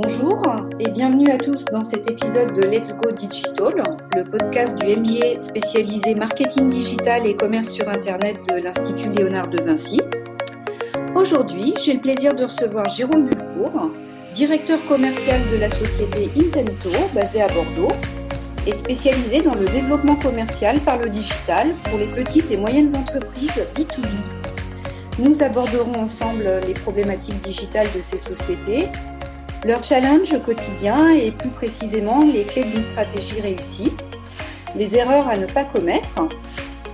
Bonjour et bienvenue à tous dans cet épisode de Let's Go Digital, le podcast du MBA spécialisé marketing digital et commerce sur Internet de l'Institut Léonard de Vinci. Aujourd'hui, j'ai le plaisir de recevoir Jérôme Bulcourt, directeur commercial de la société Intento, basée à Bordeaux, et spécialisé dans le développement commercial par le digital pour les petites et moyennes entreprises B2B. Nous aborderons ensemble les problématiques digitales de ces sociétés, leur challenge au quotidien et plus précisément les clés d'une stratégie réussie, les erreurs à ne pas commettre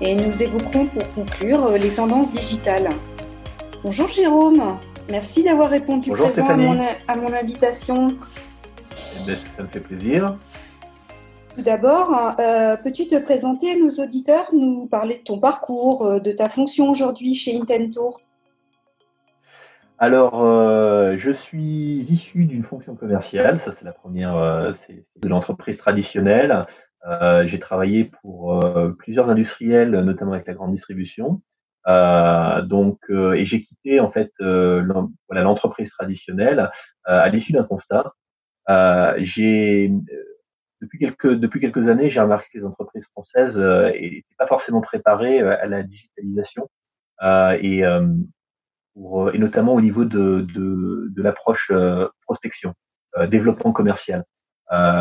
et nous évoquerons pour conclure les tendances digitales. Bonjour Jérôme, merci d'avoir répondu présent à mon, à mon, invitation. Ben, ça me fait plaisir. Tout d'abord, euh, peux-tu te présenter à nos auditeurs, nous parler de ton parcours, euh, de ta fonction aujourd'hui chez Intento? Alors, euh, je suis issu d'une fonction commerciale, ça c'est la première, c'est de l'entreprise traditionnelle. j'ai travaillé pour plusieurs industriels, notamment avec la grande distribution. donc, et j'ai quitté en fait l'entreprise traditionnelle à l'issue d'un constat. j'ai depuis quelques depuis quelques années, j'ai remarqué que les entreprises françaises n'étaient euh, pas forcément préparées euh, à la digitalisation euh, et, pour, et notamment au niveau de de, de l'approche prospection, développement commercial.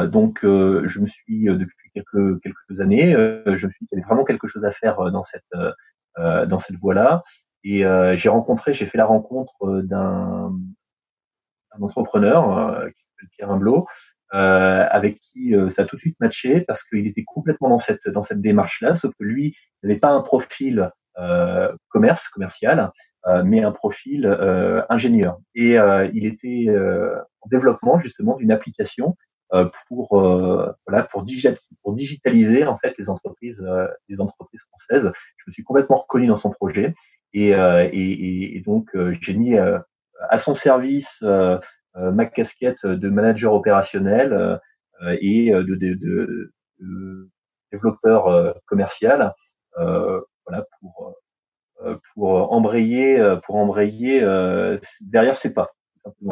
donc, je me suis depuis quelques quelques années, je me suis dit qu'il y avait vraiment quelque chose à faire dans cette dans cette voie-là. Et j'ai rencontré, j'ai fait la rencontre d'un entrepreneur qui s'appelle Pierre Imblot, euh, avec qui euh, ça a tout de suite matché parce qu'il était complètement dans cette dans cette démarche-là, sauf que lui n'avait pas un profil euh, commerce commercial, mais un profil ingénieur. Et il était en développement justement d'une application pour voilà pour, digitaliser en fait les entreprises les entreprises françaises. Je me suis complètement reconnu dans son projet et, et, et donc j'ai mis à son service euh, ma casquette de manager opérationnel euh, et de, de, de, développeur commercial, voilà pour pour embrayer pour embrayer derrière ses pas.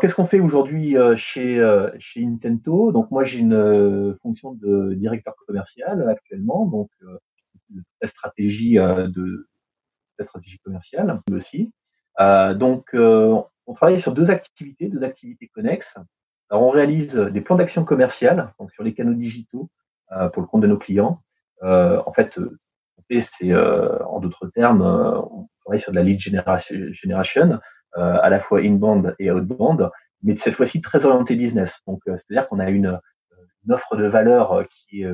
Qu'est-ce qu'on fait aujourd'hui chez chez Intento? Donc moi j'ai une fonction de directeur commercial actuellement, donc la stratégie de la stratégie commerciale aussi. donc on travaille sur deux activités, deux activités connexes. Alors, on réalise des plans d'action commerciale, donc sur les canaux digitaux euh, pour le compte de nos clients. Euh, en fait, c'est euh, en d'autres termes, on travaille sur de la lead generation, à la fois inbound et outbound, mais cette fois-ci très orienté business. Donc, c'est-à-dire qu'on a une, offre de valeur qui est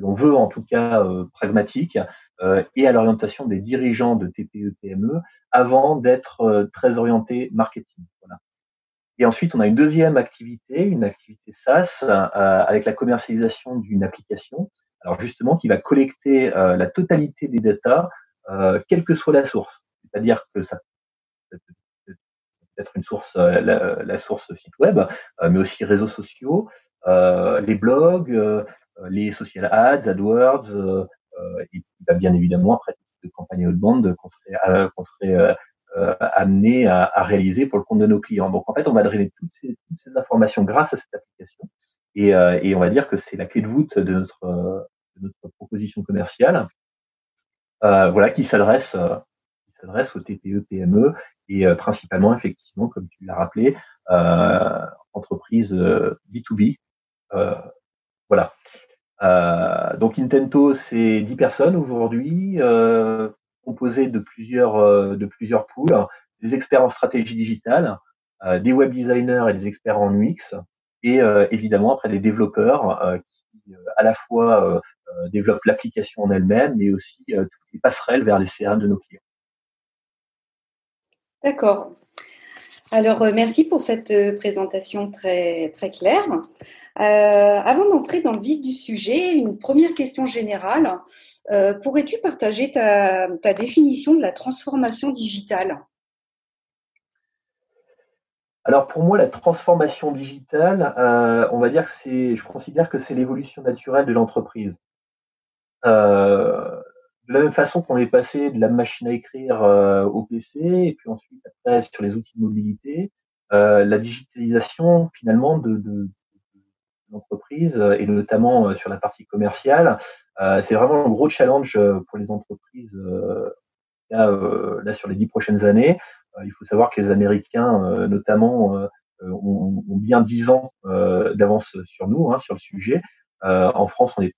l'on veut en tout cas euh, pragmatique euh, et à l'orientation des dirigeants de TPE PME avant d'être euh, très orienté marketing. Et ensuite, on a une deuxième activité, une activité SaaS avec la commercialisation d'une application. Alors justement, qui va collecter la totalité des datas, quelle que soit la source. C'est-à-dire que ça peut être une source, la, la source site web, mais aussi réseaux sociaux, les blogs, euh, les social ads, AdWords, euh, euh, et bah, bien évidemment après de campagne outbound qu'on serait, qu'on serait amené à, à, réaliser pour le compte de nos clients. Donc en fait, on va drainer toutes ces, toutes ces informations grâce à cette application et, et on va dire que c'est la clé de voûte de notre, de notre proposition commerciale, euh, voilà, qui s'adresse s'adresse aux TPE, PME et principalement effectivement, comme tu l'as rappelé, euh, entreprises B2B. voilà. Euh, donc Intento, c'est 10 personnes aujourd'hui, euh, composées de plusieurs euh, de plusieurs pools, des experts en stratégie digitale, euh, des web designers et des experts en UX, et évidemment après des développeurs qui à la fois développent l'application en elle-même, mais aussi toutes les passerelles vers les CRM de nos clients. D'accord. Alors, merci pour cette présentation très, très claire. Euh, avant d'entrer dans le vif du sujet, une première question générale. Euh, pourrais-tu partager ta, définition de la transformation digitale? Alors pour moi, la transformation digitale, euh, on va dire que c'est, je considère que c'est l'évolution naturelle de l'entreprise. de la même façon qu'on est passé de la machine à écrire au PC et puis ensuite après sur les outils de mobilité, la digitalisation finalement de, l'entreprise et notamment sur la partie commerciale, c'est vraiment un gros challenge pour les entreprises là sur les dix prochaines années. Il faut savoir que les Américains, notamment, ont, ont, bien dix ans d'avance sur nous, hein, sur le sujet. en France, on est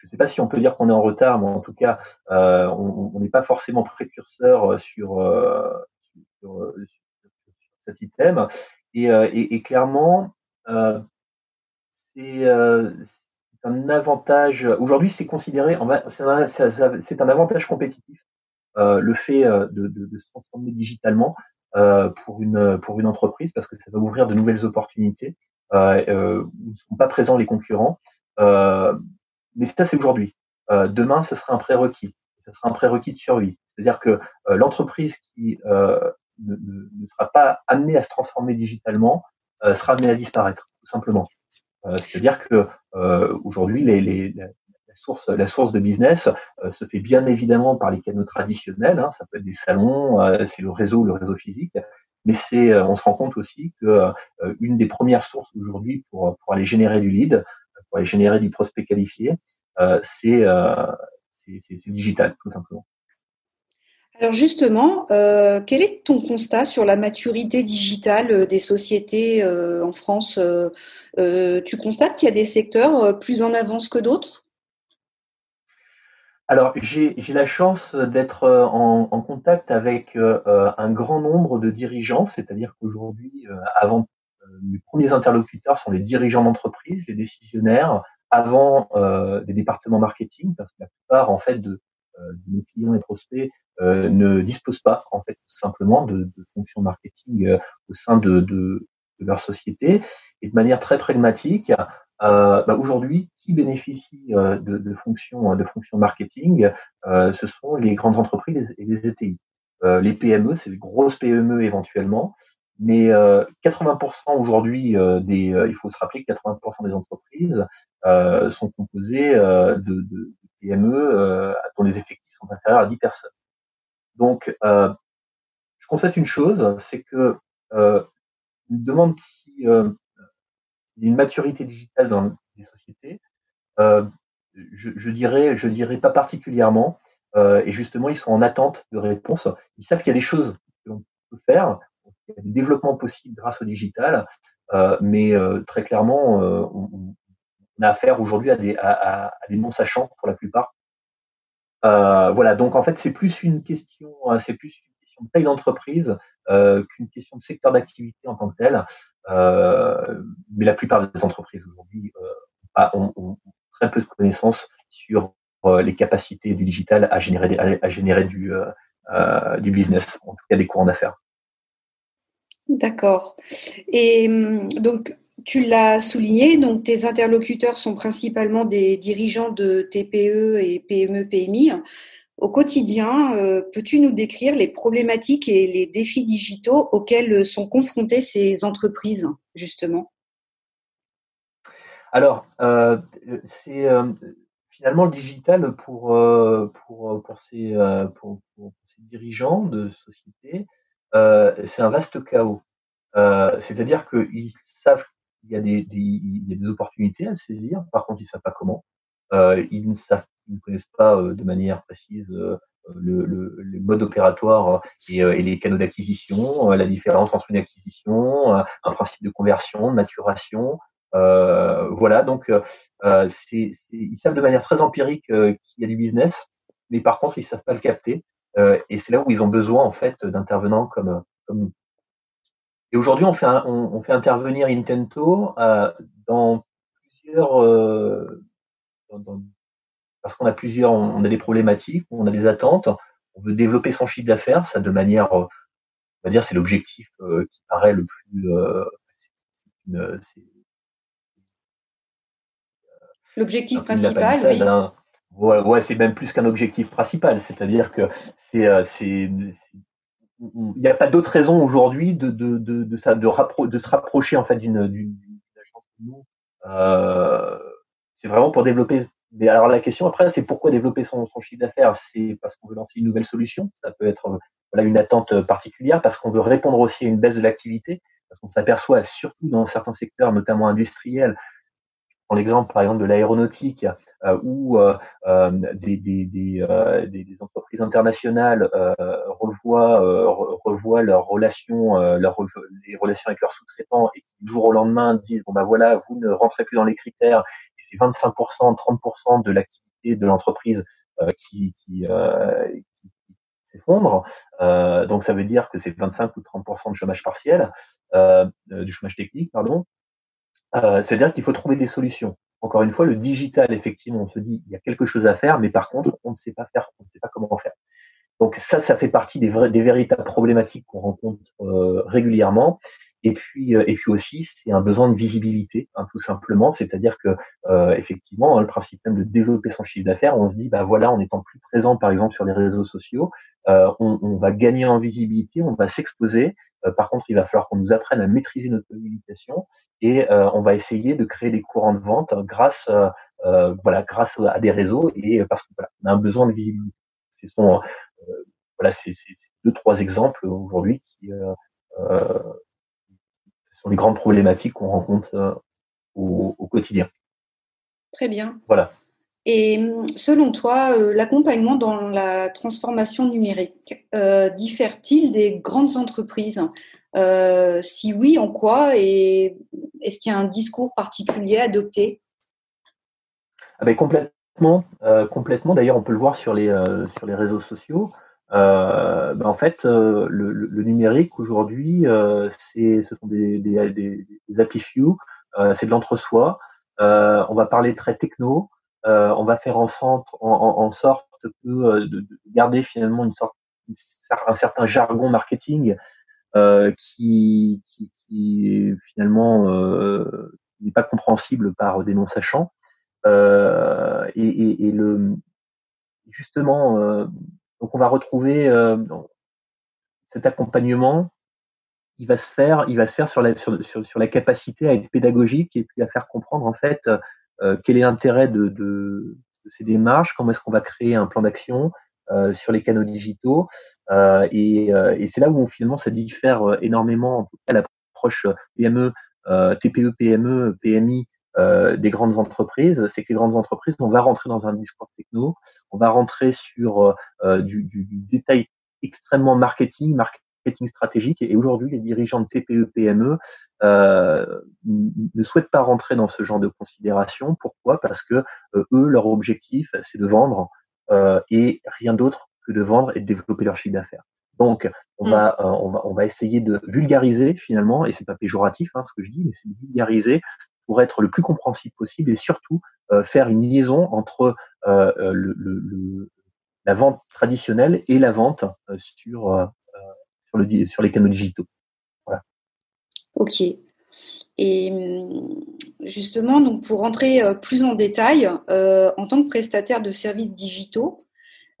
je ne sais pas si on peut dire qu'on est en retard, mais en tout cas, euh, on n'est pas forcément précurseur euh, sur, euh, sur, cet item. Et, et, clairement, c'est un avantage. Aujourd'hui, c'est considéré, c'est un, avantage compétitif, le fait de, de, se transformer digitalement pour une pour une entreprise, parce que ça va ouvrir de nouvelles opportunités où ne sont pas présents les concurrents. Mais ça, c'est aujourd'hui. Euh, demain, ce sera un prérequis. Ce sera un prérequis de survie. C'est-à-dire que euh, l'entreprise qui euh, ne, sera pas amenée à se transformer digitalement sera amenée à disparaître, tout simplement. C'est-à-dire que aujourd'hui, les, la source de business se fait bien évidemment par les canaux traditionnels. Hein, ça peut être des salons, c'est le réseau, le réseau physique. Mais c'est, on se rend compte aussi que une des premières sources aujourd'hui pour, aller générer du lead, pour aller générer du prospect qualifié, euh, euh, c'est digital, tout simplement. Alors justement, euh, quel est ton constat sur la maturité digitale des sociétés en France Tu constates qu'il y a des secteurs plus en avance que d'autres? Alors, j'ai la chance d'être en, contact avec un grand nombre de dirigeants, c'est-à-dire qu'aujourd'hui, avant, les premiers interlocuteurs sont les dirigeants d'entreprise, les décisionnaires, avant euh, des départements marketing, parce que la plupart en fait de, euh, de nos clients et prospects euh, ne disposent pas en fait tout simplement de, de fonctions marketing euh, au sein de, de, de, leur société. Et de manière très pragmatique, euh, bah aujourd'hui, qui bénéficie de, de, fonctions de fonctions marketing Ce sont les grandes entreprises et les ETI. les PME, c'est les grosses PME éventuellement, mais 80% euh, aujourd'hui euh, des, euh, il faut se rappeler que 80% des entreprises sont composées de, de, PME dont les effectifs sont inférieurs à 10 personnes. Donc, je constate une chose, c'est que euh, une demande si une maturité digitale dans les sociétés, je, je, dirais, je dirais pas particulièrement. et justement, ils sont en attente de réponses. Ils savent qu'il y a des choses que l'on peut faire, y a des développements possibles grâce au digital, euh, mais euh, très clairement, euh, on, a affaire aujourd'hui à des, non-sachants pour la plupart. voilà, donc en fait, c'est plus une question, c'est plus une question de taille d'entreprise qu'une question de secteur d'activité en tant que tel. mais la plupart des entreprises aujourd'hui ont, ont, très peu de connaissances sur les capacités du digital à générer, du business, en tout cas des courants d'affaires. D'accord. Et hum, donc, tu l'as souligné, donc tes interlocuteurs sont principalement des dirigeants de TPE et PME, PMI. Au quotidien, euh, peux-tu nous décrire les problématiques et les défis digitaux auxquels sont confrontées ces entreprises, justement? Alors, euh, c'est euh, finalement le digital pour, pour, pour, ces, pour, ces dirigeants de sociétés euh, c'est un vaste chaos. C'est-à-dire qu'ils savent qu'il y, a des, y a des opportunités à saisir, par contre ils ne savent pas comment. Ils, ne savent, ils ne connaissent pas de manière précise le, le, le, mode opératoire et, et les canaux d'acquisition, la différence entre une acquisition, un principe de conversion, de maturation. Euh, voilà, donc euh, ils savent de manière très empirique qu'il y a du business, mais par contre ils savent pas le capter. Euh, et c'est là où ils ont besoin en fait d'intervenants comme, nous. Et aujourd'hui, on fait, intervenir Intento euh, dans plusieurs, euh, parce qu'on a plusieurs, on, a des problématiques, on a des attentes, on veut développer son chiffre d'affaires, ça de manière, on va dire, c'est l'objectif euh, qui paraît le plus, euh, l'objectif principal, oui. Ouais, ouais c'est même plus qu'un objectif principal. C'est-à-dire que c'est, euh, c'est, il n'y a pas d'autre raison aujourd'hui de, de, de, de, ça, de, de se rapprocher en fait d'une, d'une, agence. Euh, c'est vraiment pour développer. Mais alors la question après, c'est pourquoi développer son, chiffre d'affaires? C'est parce qu'on veut lancer une nouvelle solution. Ça peut être voilà une attente particulière parce qu'on veut répondre aussi à une baisse de l'activité. parce qu'on s'aperçoit surtout dans certains secteurs, notamment industriels, prends l'exemple par exemple de l'aéronautique euh, où euh, euh, des, entreprises internationales revoient, leurs relations, les relations avec leurs sous-traitants et du jour au lendemain disent bon bah voilà vous ne rentrez plus dans les critères c'est 25%, 30% de l'activité de l'entreprise qui, qui, qui s'effondre. Euh, donc ça veut dire que c'est 25 ou 30% de chômage partiel, euh, du chômage technique, pardon. Euh, C'est-à-dire qu'il faut trouver des solutions. Encore une fois, le digital, effectivement, on se dit il y a quelque chose à faire, mais par contre, on ne sait pas faire, on ne sait pas comment faire. Donc ça, ça fait partie des, des véritables problématiques qu'on rencontre euh, régulièrement. Et puis, euh, et puis aussi, c'est un besoin de visibilité, hein, tout simplement. C'est-à-dire que, euh, effectivement, hein, le principe même de développer son chiffre d'affaires, on se dit, bah voilà, en étant plus présent, par exemple, sur les réseaux sociaux, euh, on, on, va gagner en visibilité, on va s'exposer. Euh, par contre, il va falloir qu'on nous apprenne à maîtriser notre communication et euh, on va essayer de créer des courants de vente grâce, voilà, grâce à des réseaux et parce qu'on voilà, a un besoin de visibilité. Ce sont, voilà, c'est deux trois exemples aujourd'hui qui sont les grandes problématiques qu'on rencontre euh, au, quotidien. Très bien. Voilà. Et selon toi, euh, l'accompagnement dans la transformation numérique euh, diffère-t-il des grandes entreprises? Si oui, en quoi? Et est-ce qu'il y a un discours particulier adopté ah ben, Complètement. complètement. D'ailleurs, on peut le voir sur les, sur les réseaux sociaux. Euh, ben en fait, euh, le, le, numérique aujourd'hui, euh, c'est, ce sont des, des, des, des happy few, euh, c'est de l'entre-soi. on va parler très techno. on va faire en, centre, en, en, sorte que de, de, garder finalement une sorte, un certain jargon marketing qui, qui, qui finalement n'est pas compréhensible par des non sachants. et, et, et le justement donc on va retrouver euh, cet accompagnement. Il va se faire, il va se faire sur la sur, sur, la capacité à être pédagogique et puis à faire comprendre en fait euh, quel est l'intérêt de, de, ces démarches, comment est-ce qu'on va créer un plan d'action euh, sur les canaux digitaux. Et, et c'est là où finalement ça diffère énormément en tout cas l'approche PME, TPE, PME, PMI euh, des grandes entreprises, c'est que les grandes entreprises, on va rentrer dans un discours techno, on va rentrer sur euh, euh, du, détail extrêmement marketing, marketing stratégique. Et aujourd'hui, les dirigeants de TPE, PME euh, ne souhaitent pas rentrer dans ce genre de considération. Pourquoi? Parce que eux, leur objectif, c'est de vendre et rien d'autre que de vendre et de développer leur chiffre d'affaires. Donc, on, mm. va, on, va, on va essayer de vulgariser finalement, et c'est pas péjoratif hein, ce que je dis, mais c'est de vulgariser pour être le plus compréhensible possible et surtout euh, faire une liaison entre euh, euh, le, le, la vente traditionnelle et la vente sur, sur, le, sur les canaux digitaux. Voilà. Ok. Et hum, justement, donc pour rentrer plus en détail, en tant que prestataire de services digitaux,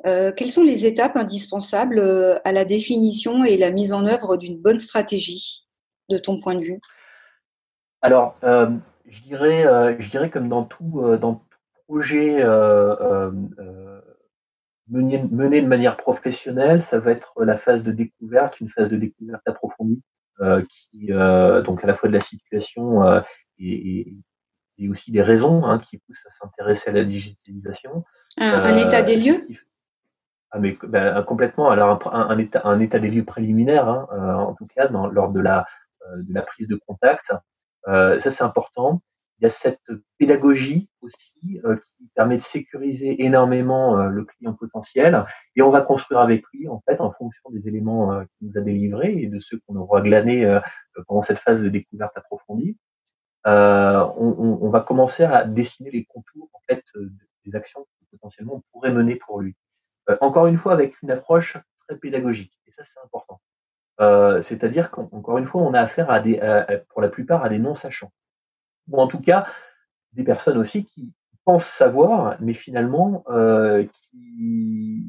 quelles sont les étapes indispensables à la définition et la mise en œuvre d'une bonne stratégie, de ton point de vue? Alors, je dirais, euh, je dirais comme dans tout, euh, dans tout projet euh, mené, mené, de manière professionnelle, ça va être la phase de découverte, une phase de découverte approfondie, qui donc à la fois de la situation et, et, aussi des raisons hein, qui poussent à s'intéresser à la digitalisation. Un, état des lieux? ah mais ben, complètement. Alors un, un, état, un état des lieux préliminaire, hein, en tout cas dans, lors de la, de la prise de contact, euh, ça, c'est important. Il y a cette pédagogie aussi euh, qui permet de sécuriser énormément euh, le client potentiel et on va construire avec lui en fait en fonction des éléments qu'il nous a délivrés et de ceux qu'on aura glanés pendant cette phase de découverte approfondie. On, on, va commencer à dessiner les contours en fait des actions que potentiellement on pourrait mener pour lui. encore une fois avec une approche très pédagogique et ça c'est important. Euh, c'est-à-dire qu'encore une fois, on a affaire à des, pour la plupart à des non-sachants. Ou en tout cas, des personnes aussi qui pensent savoir, mais finalement, euh, qui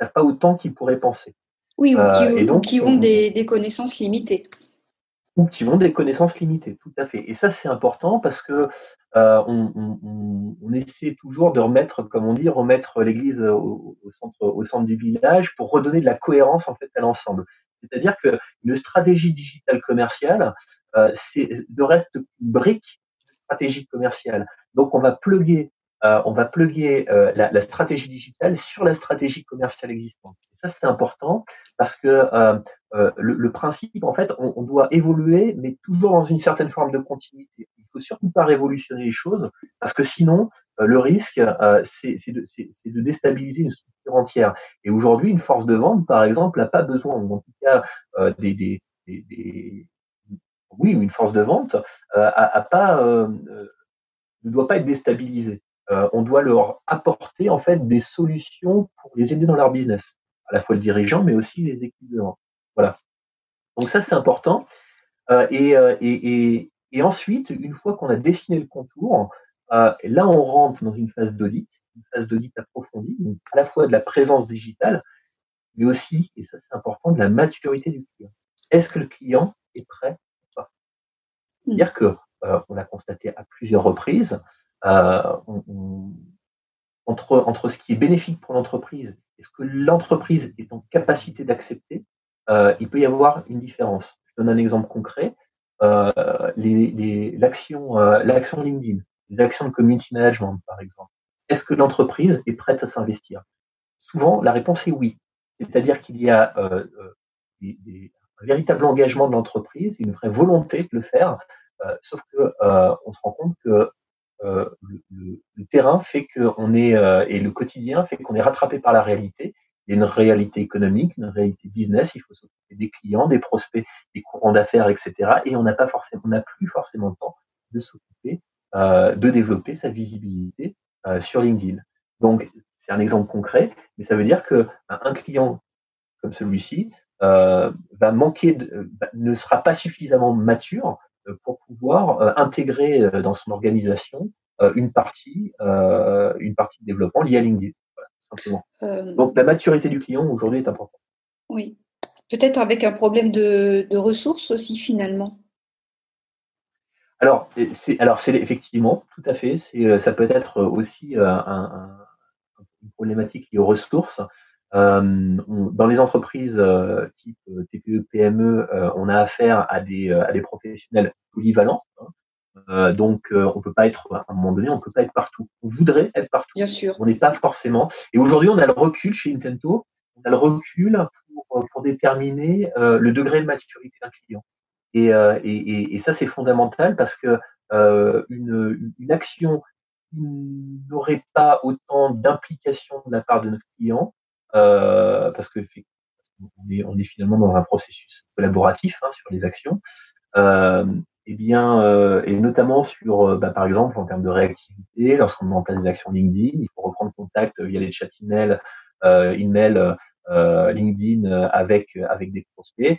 n'ont pas autant qu'ils pourraient penser. Oui, ou qui, euh, donc, qui ont des, des, connaissances limitées. Ou qui ont des connaissances limitées, tout à fait. Et ça, c'est important parce que euh, on, on, on, essaie toujours de remettre, comme on dit, remettre l'église au, au, centre, au centre du village pour redonner de la cohérence en fait à l'ensemble. C'est-à-dire qu'une stratégie digitale commerciale, euh, c'est ne reste qu'une brique de stratégie commerciale. Donc, on va plugger euh, on va plugger euh, la, la, stratégie digitale sur la stratégie commerciale existante. Et ça, c'est important parce que euh, euh le, le, principe, en fait, on, on, doit évoluer, mais toujours dans une certaine forme de continuité. Il faut surtout pas révolutionner les choses parce que sinon, euh, le risque, c'est de, de, déstabiliser une structure entière. Et aujourd'hui, une force de vente, par exemple, n'a pas besoin, en tout cas, des, des, des, oui, une force de vente a, a pas ne doit pas être déstabilisée. Euh, on doit leur apporter en fait des solutions pour les aider dans leur business, à la fois le dirigeant, mais aussi les équipes de vente. Voilà. Donc ça, c'est important. Euh, euh, et, et, ensuite, une fois qu'on a dessiné le contour, là, on rentre dans une phase d'audit, une phase d'audit approfondie, donc à la fois de la présence digitale, mais aussi, et ça c'est important, de la maturité du client. Est-ce que le client est prêt ou pas? C'est-à-dire que on a constaté à plusieurs reprises euh, entre, entre ce qui est bénéfique pour l'entreprise et ce que l'entreprise est en capacité d'accepter, euh, il peut y avoir une différence. Je donne un exemple concret. Euh, l'action les, l'action LinkedIn, les actions de community management, par exemple. Est-ce que l'entreprise est prête à s'investir? Souvent, la réponse est oui. C'est-à-dire qu'il y a euh, des, un véritable engagement de l'entreprise, une vraie volonté de le faire, euh, sauf que euh, on se rend compte que euh, le, terrain fait qu'on est euh, et le quotidien fait qu'on est rattrapé par la réalité. Il y a une réalité économique, une réalité business. Il faut s'occuper des clients, des prospects, des courants d'affaires, etc. Et on n'a pas forcément, on n'a plus forcément le temps de s'occuper, euh, de développer sa visibilité euh, sur LinkedIn. Donc c'est un exemple concret, mais ça veut dire que un client comme celui-ci euh, va manquer, de, ne sera pas suffisamment mature euh, pour pouvoir euh, intégrer euh, dans son organisation une partie, une partie de développement liée à LinkedIn. simplement. Donc la maturité du client aujourd'hui est importante. Oui. Peut-être avec un problème de, de ressources aussi finalement. Alors, c'est alors c'est effectivement tout à fait. C'est ça peut être aussi un, un, une problématique liée aux ressources. Euh, dans les entreprises euh, type euh, TPE, PME, on a affaire à des, à des professionnels polyvalents. Hein. donc, on peut pas être à un moment donné, on peut pas être partout. On voudrait être partout. Bien sûr. On n'est pas forcément. Et aujourd'hui, on a le recul chez Intento. On a le recul pour, pour déterminer le degré de maturité d'un client. Et, et, et, ça, c'est fondamental parce que une, une action qui n'aurait pas autant d'implication de la part de notre client euh, parce que on est, on est, finalement dans un processus collaboratif hein, sur les actions. Euh, et eh bien, euh, et notamment sur, euh, bah, par exemple, en termes de réactivité, lorsqu'on met en place des actions LinkedIn, il faut reprendre contact via les chats email, euh, email euh, LinkedIn avec avec des prospects.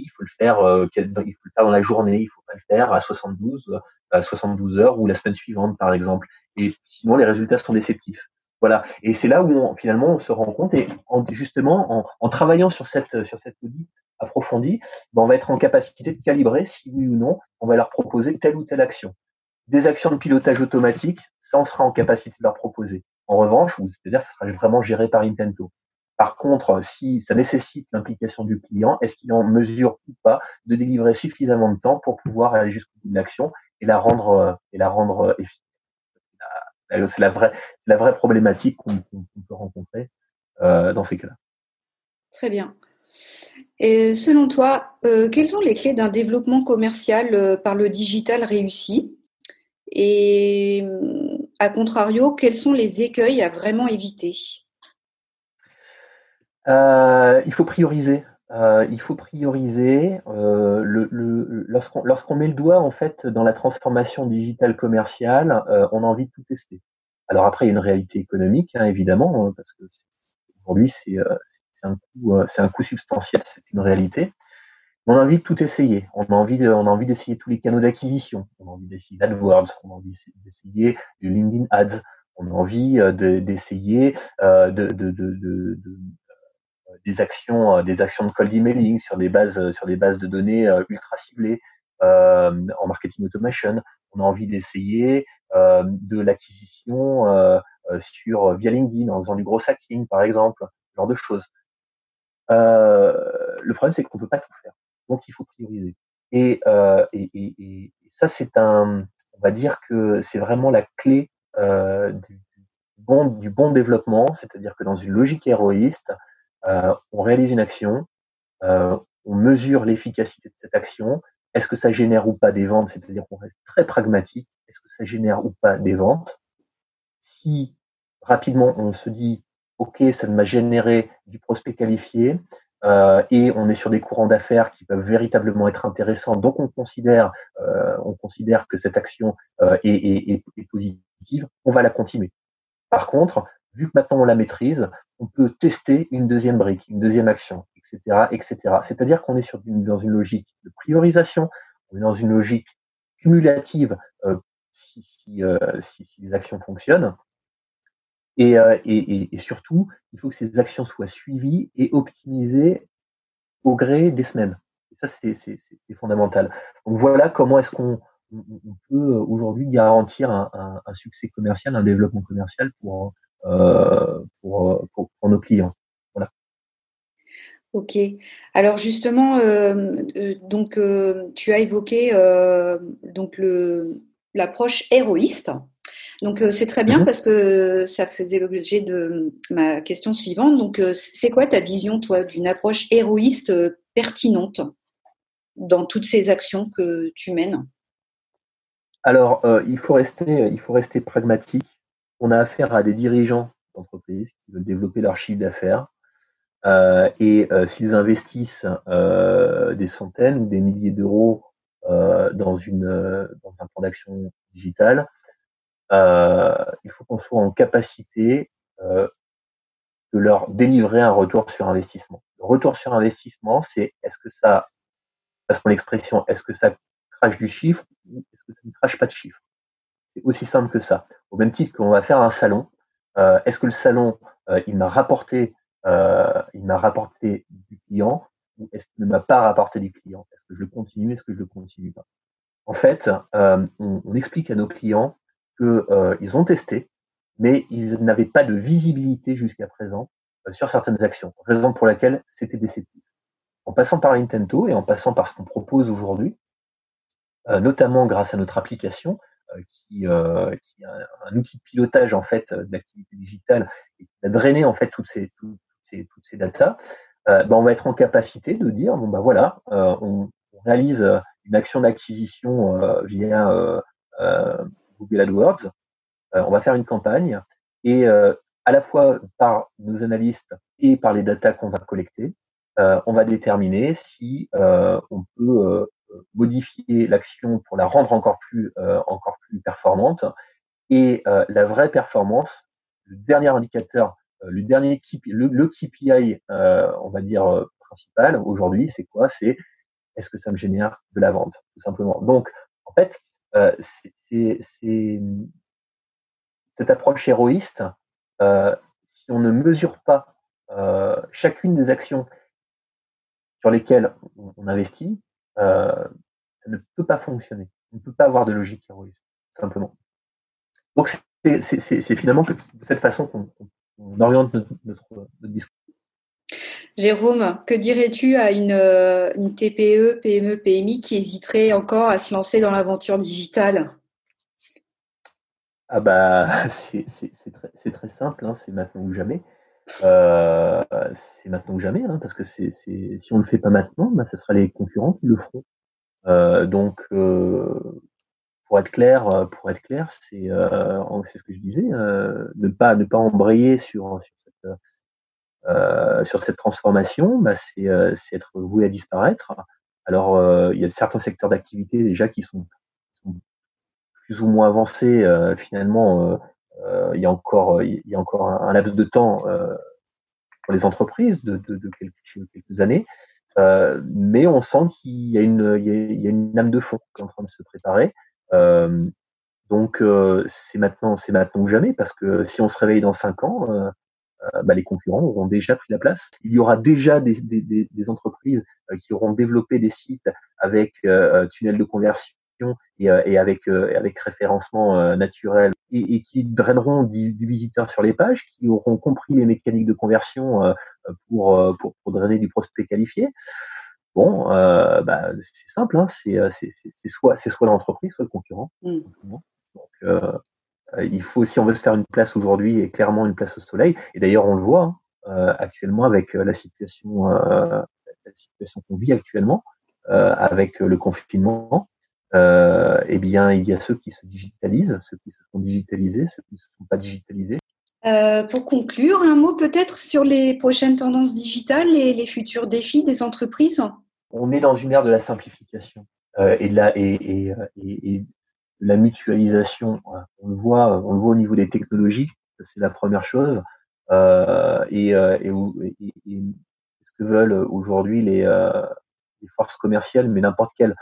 Il faut le faire, il faut faire dans la journée, il faut pas le faire à 72, à 72 heures ou la semaine suivante, par exemple. Et sinon, les résultats sont déceptifs. Voilà. Et c'est là où finalement on se rend compte et justement en, travaillant sur cette sur audit approfondie, ben on va être en capacité de calibrer si oui ou non on va leur proposer telle ou telle action. Des actions de pilotage automatique, ça on sera en capacité de leur proposer. En revanche, c'est-à-dire ça sera vraiment géré par Intento. Par contre, si ça nécessite l'implication du client, est-ce qu'il est en mesure ou pas de délivrer suffisamment de temps pour pouvoir aller jusqu'au bout de l'action et la rendre efficace? C'est la vraie, problématique qu'on peut rencontrer euh, dans ces cas-là. Très bien. Selon toi, euh, quelles sont les clés d'un développement commercial euh, par le digital réussi? Et à contrario, quels sont les écueils à vraiment éviter? Il faut prioriser. il faut prioriser. le, le, lorsqu'on met le doigt en fait dans la transformation digitale commerciale, on a envie de tout tester. Alors après, il y a une réalité économique, hein, évidemment, hein, parce que aujourd'hui, c'est euh, un coût, euh, c'est un coût substantiel, c'est une réalité. On a envie de tout essayer. On a envie de, on a envie d'essayer tous les canaux d'acquisition. On a envie d'essayer d'AdWords. On a envie d'essayer du LinkedIn Ads. On a envie euh, d'essayer de, de, de, de, des actions, des actions de cold emailing sur des bases, sur des bases de données ultra ciblées en marketing automation on a envie d'essayer euh, de l'acquisition euh, euh, sur via LinkedIn en faisant du gros hacking par exemple, ce genre de choses. le problème, c'est qu'on peut pas tout faire. Donc, il faut prioriser. Et, et, et, et ça, c'est un, on va dire que c'est vraiment la clé du, bon, du bon développement, c'est-à-dire que dans une logique héroïste, on réalise une action, on mesure l'efficacité de cette action, est-ce que ça génère ou pas des ventes, c'est-à-dire qu'on reste très pragmatique, est-ce que ça génère ou pas des ventes? Si rapidement on se dit, OK, ça m'a généré du prospect qualifié, euh, et on est sur des courants d'affaires qui peuvent véritablement être intéressants, donc on considère, euh, on considère que cette action euh, est, positive, on va la continuer. Par contre, vu que maintenant on la maîtrise, on peut tester une deuxième brique, une deuxième action, etc., etc. C'est-à-dire qu'on est dans une logique de priorisation, on est dans une logique cumulative euh, euh, si, les actions fonctionnent. Et, euh, et, surtout, il faut que ces actions soient suivies et optimisées au gré des semaines. Et ça, c'est fondamental. Donc voilà comment est-ce qu'on on peut aujourd'hui garantir un, un, succès commercial, un développement commercial pour, pour, pour, pour, nos clients. Ok. Alors justement, euh, euh donc euh, tu as évoqué donc le l'approche héroïste. Donc c'est très bien mmh parce que ça faisait l'objet de ma question suivante. Donc c'est quoi ta vision toi d'une approche héroïste pertinente dans toutes ces actions que tu mènes? Alors il faut rester il faut rester pragmatique on a affaire à des dirigeants d'entreprises qui veulent développer leur chiffre d'affaires. Euh, et euh, s'ils investissent euh, des centaines ou des milliers d'euros dans, un plan d'action digital, il faut qu'on soit en capacité de leur délivrer un retour sur investissement. Le retour sur investissement, c'est est-ce que ça, qu'on l'expression, est-ce que ça crache du chiffre ou est-ce que ça ne crache pas de chiffre? C'est aussi simple que ça. Au même titre qu'on va faire un salon, euh, est-ce que le salon, euh, il m'a rapporté, euh, rapporté du client ou est-ce qu'il ne m'a pas rapporté du client? Est-ce que je le continue Est-ce que je le continue pas? En fait, on, on, explique à nos clients qu'ils ont testé, mais ils n'avaient pas de visibilité jusqu'à présent sur certaines actions, raison pour laquelle c'était déceptif. En passant par Intento et en passant par ce qu'on propose aujourd'hui, notamment grâce à notre application, qui, euh, qui est un, outil de pilotage en fait de l'activité digitale et qui va drainer en fait toutes ces toutes ces toutes ces datas, euh, ben, on va être en capacité de dire bon bah voilà, on, on, réalise une action d'acquisition via Google AdWords, on va faire une campagne et à la fois par nos analystes et par les datas qu'on va collecter, on va déterminer si on peut modifier l'action pour la rendre encore plus, euh, encore plus performante. Et euh, la vraie performance, le dernier indicateur, euh, le dernier KPI, on va dire principal aujourd'hui, c'est quoi? C'est est-ce que ça me génère de la vente, tout simplement. Donc, en fait, c'est cette approche héroïste. si on ne mesure pas chacune des actions sur lesquelles on investit, euh, ça ne peut pas fonctionner. On ne peut pas avoir de logique héroïste, simplement. Donc c'est finalement de cette façon qu'on oriente notre, notre, discours. Jérôme, que dirais-tu à une, une, TPE, PME, PMI qui hésiterait encore à se lancer dans l'aventure digitale? Ah bah c'est très, très, simple, hein, c'est maintenant ou jamais. Euh, c'est maintenant ou jamais, hein, parce que c'est, si on le fait pas maintenant, bah, ce sera les concurrents qui le feront. Euh, donc, euh, pour être clair, pour être clair, c'est, c'est ce que je disais, ne pas ne pas embrayer sur sur cette sur cette transformation, bah, c'est, c'est être voué à disparaître. Alors, il y a certains secteurs d'activité déjà qui sont, plus ou moins avancés finalement euh, il y a encore, il y a encore un, laps de temps euh, pour les entreprises de, quelques, années. Euh, mais on sent qu'il y, a une, âme de fond qui est en train de se préparer. Euh, donc c'est maintenant, c'est maintenant ou jamais, parce que si on se réveille dans cinq ans, bah, les concurrents auront déjà pris la place. Il y aura déjà des entreprises qui auront développé des sites avec tunnels de conversion et, et avec avec référencement naturel et, et, qui draineront du, du, visiteur sur les pages, qui auront compris les mécaniques de conversion pour, pour, pour drainer du prospect qualifié. Bon, euh, bah, c'est simple, hein, c'est soit l'entreprise, soit le concurrent. Mmh. Donc, euh, il faut, si on veut se faire une place aujourd'hui, et clairement une place au soleil. Et d'ailleurs, on le voit hein, euh, actuellement avec la situation, la situation qu'on vit actuellement, avec le confinement. Eh bien, il y a ceux qui se digitalisent, ceux qui se sont digitalisés, ceux qui ne se sont pas digitalisés. Euh, pour conclure, un mot peut-être sur les prochaines tendances digitales et les futurs défis des entreprises? On est dans une ère de la simplification euh, et, de la, et, et, et, la mutualisation. On le voit, on le voit au niveau des technologies, c'est la première chose. Euh, et, et, ce que veulent aujourd'hui les, les forces commerciales, mais n'importe quelle.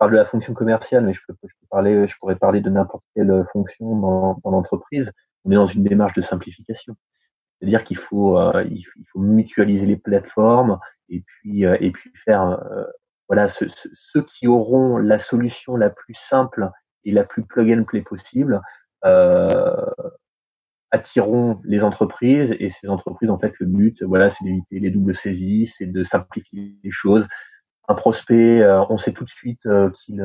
Parle de la fonction commerciale, mais je, peux, parler, je pourrais parler de n'importe quelle fonction dans, dans l'entreprise on est dans une démarche de simplification. C'est-à-dire qu'il faut, euh, faut mutualiser les plateformes et puis, euh, et puis faire, euh, voilà, ceux, qui auront la solution la plus simple et la plus plug and play possible attireront les entreprises et ces entreprises, en fait, le but, voilà, c'est d'éviter les doubles saisies, c'est de simplifier les choses. Un prospect, on sait tout de suite qu'il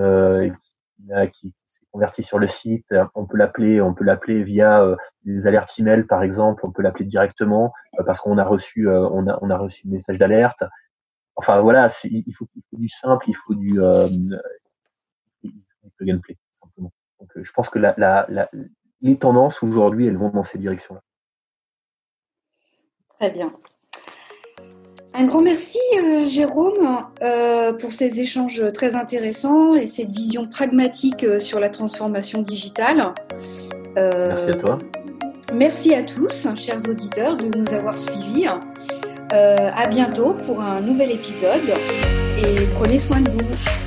qu converti sur le site, on peut l'appeler, on peut l'appeler via euh, des alertes email par exemple, on peut l'appeler directement euh, parce qu'on a reçu, euh, on a, reçu un message d'alerte. Enfin voilà, il faut, du simple, il faut du, gameplay simplement. Je pense que les tendances aujourd'hui, elles vont dans ces directions-là. Très bien. Un grand merci euh, Jérôme euh, pour ces échanges très intéressants et cette vision pragmatique euh, sur la transformation digitale. merci à toi. Merci à tous, chers auditeurs, de nous avoir suivis. à bientôt pour un nouvel épisode et prenez soin de vous.